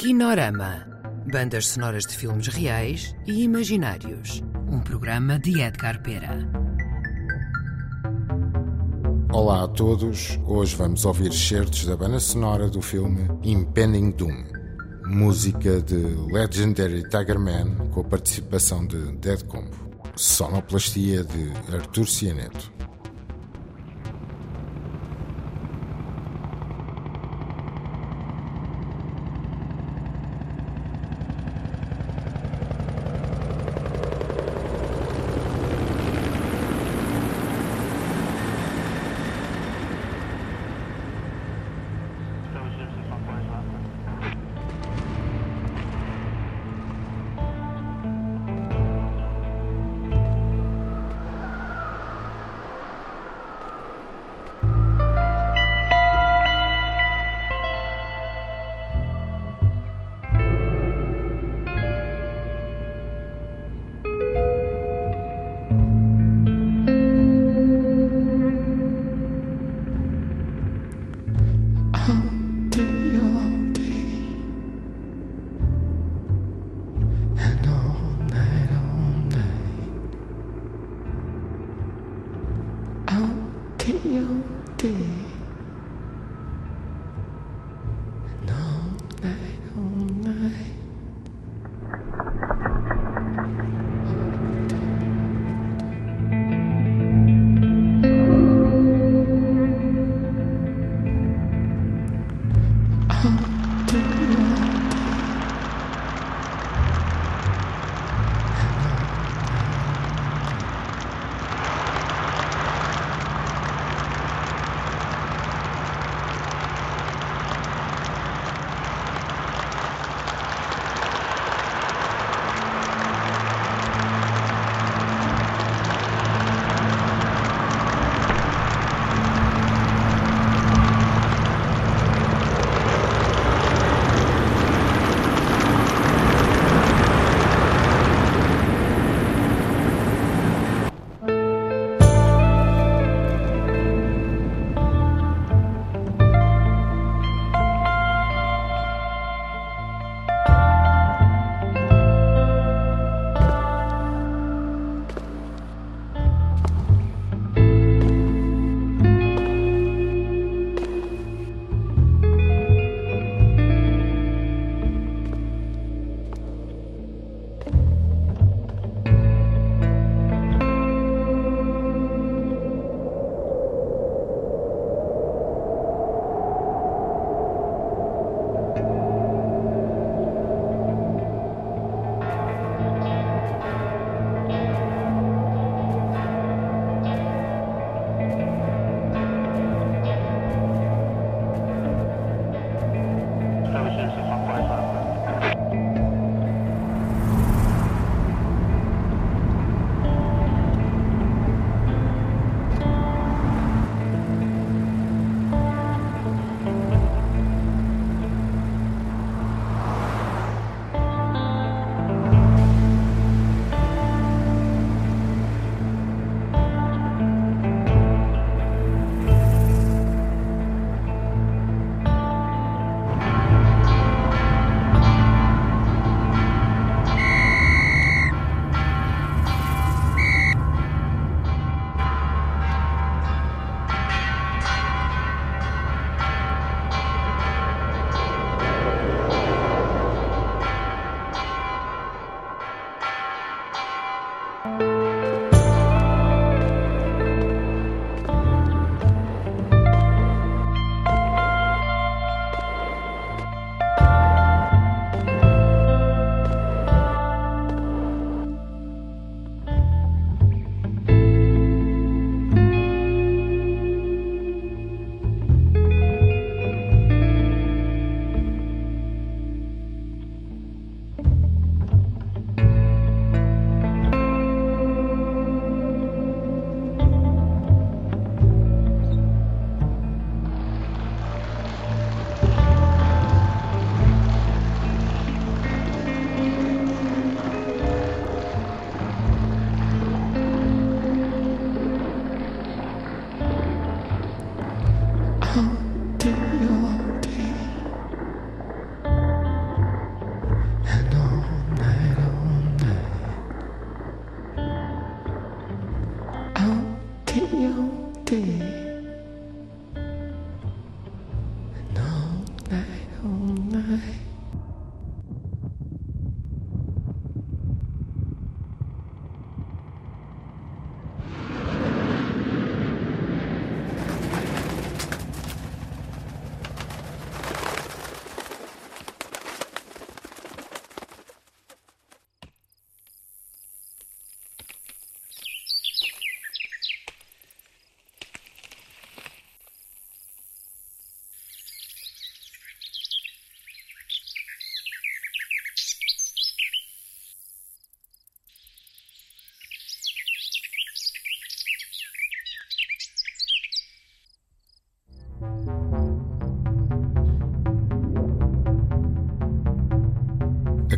Kinorama. Bandas sonoras de filmes reais e imaginários. Um programa de Edgar Pera. Olá a todos. Hoje vamos ouvir certos da banda sonora do filme Impending Doom. Música de Legendary Tiger Man com a participação de Dead Combo. Sonoplastia de Artur Cianeto. thiếu tiền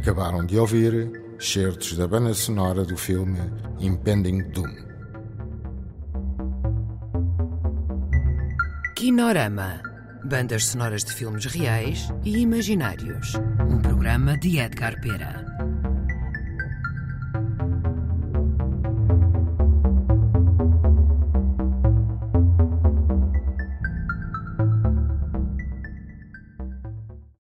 Acabaram de ouvir certos da banda sonora do filme Impending Doom. Kinorama. Bandas sonoras de filmes reais e imaginários. Um programa de Edgar Pera.